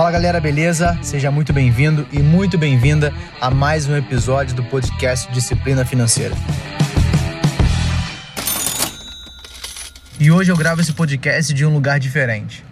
Fala galera, beleza? Seja muito bem-vindo e muito bem-vinda a mais um episódio do podcast Disciplina Financeira. E hoje eu gravo esse podcast de um lugar diferente.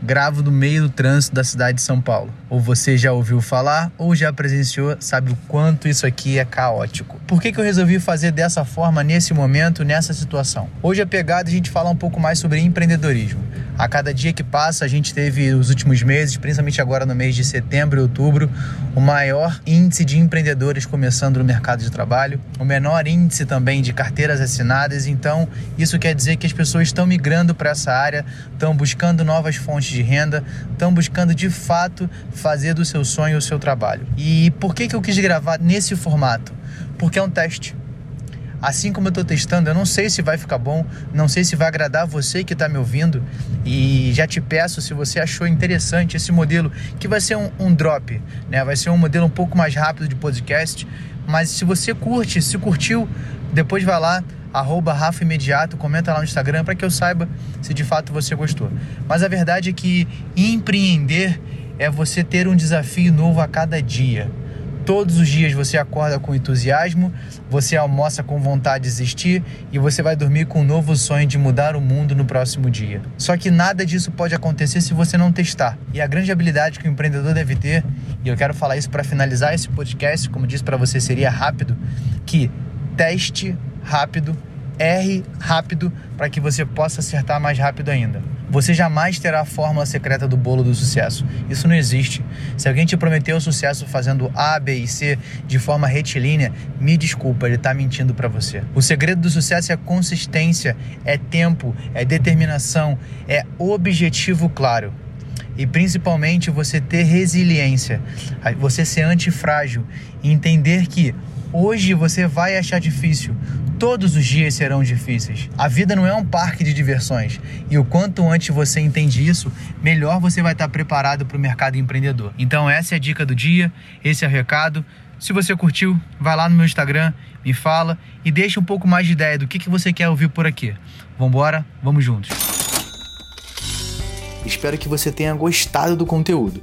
Gravo no meio do trânsito da cidade de São Paulo. Ou você já ouviu falar ou já presenciou, sabe o quanto isso aqui é caótico. Por que, que eu resolvi fazer dessa forma nesse momento, nessa situação? Hoje a pegada é a gente falar um pouco mais sobre empreendedorismo. A cada dia que passa, a gente teve os últimos meses, principalmente agora no mês de setembro e outubro, o maior índice de empreendedores começando no mercado de trabalho, o menor índice também de carteiras assinadas. Então, isso quer dizer que as pessoas estão migrando para essa área, estão buscando novas fontes de renda, estão buscando de fato fazer do seu sonho o seu trabalho. E por que, que eu quis gravar nesse formato? Porque é um teste assim como eu estou testando, eu não sei se vai ficar bom, não sei se vai agradar você que está me ouvindo. E já te peço, se você achou interessante esse modelo, que vai ser um, um drop, né? vai ser um modelo um pouco mais rápido de podcast. Mas se você curte, se curtiu, depois vai lá, arroba Rafa Imediato, comenta lá no Instagram para que eu saiba se de fato você gostou. Mas a verdade é que empreender é você ter um desafio novo a cada dia. Todos os dias você acorda com entusiasmo, você almoça com vontade de existir e você vai dormir com um novo sonho de mudar o mundo no próximo dia. Só que nada disso pode acontecer se você não testar. E a grande habilidade que o empreendedor deve ter, e eu quero falar isso para finalizar esse podcast, como disse para você, seria rápido, que teste rápido, erre rápido para que você possa acertar mais rápido ainda. Você jamais terá a fórmula secreta do bolo do sucesso. Isso não existe. Se alguém te prometeu sucesso fazendo A, B e C de forma retilínea, me desculpa, ele está mentindo para você. O segredo do sucesso é consistência, é tempo, é determinação, é objetivo claro. E principalmente você ter resiliência, você ser antifrágil e entender que hoje você vai achar difícil, Todos os dias serão difíceis. A vida não é um parque de diversões. E o quanto antes você entende isso, melhor você vai estar preparado para o mercado empreendedor. Então, essa é a dica do dia, esse é o recado. Se você curtiu, vai lá no meu Instagram, me fala e deixa um pouco mais de ideia do que, que você quer ouvir por aqui. Vambora, vamos juntos. Espero que você tenha gostado do conteúdo.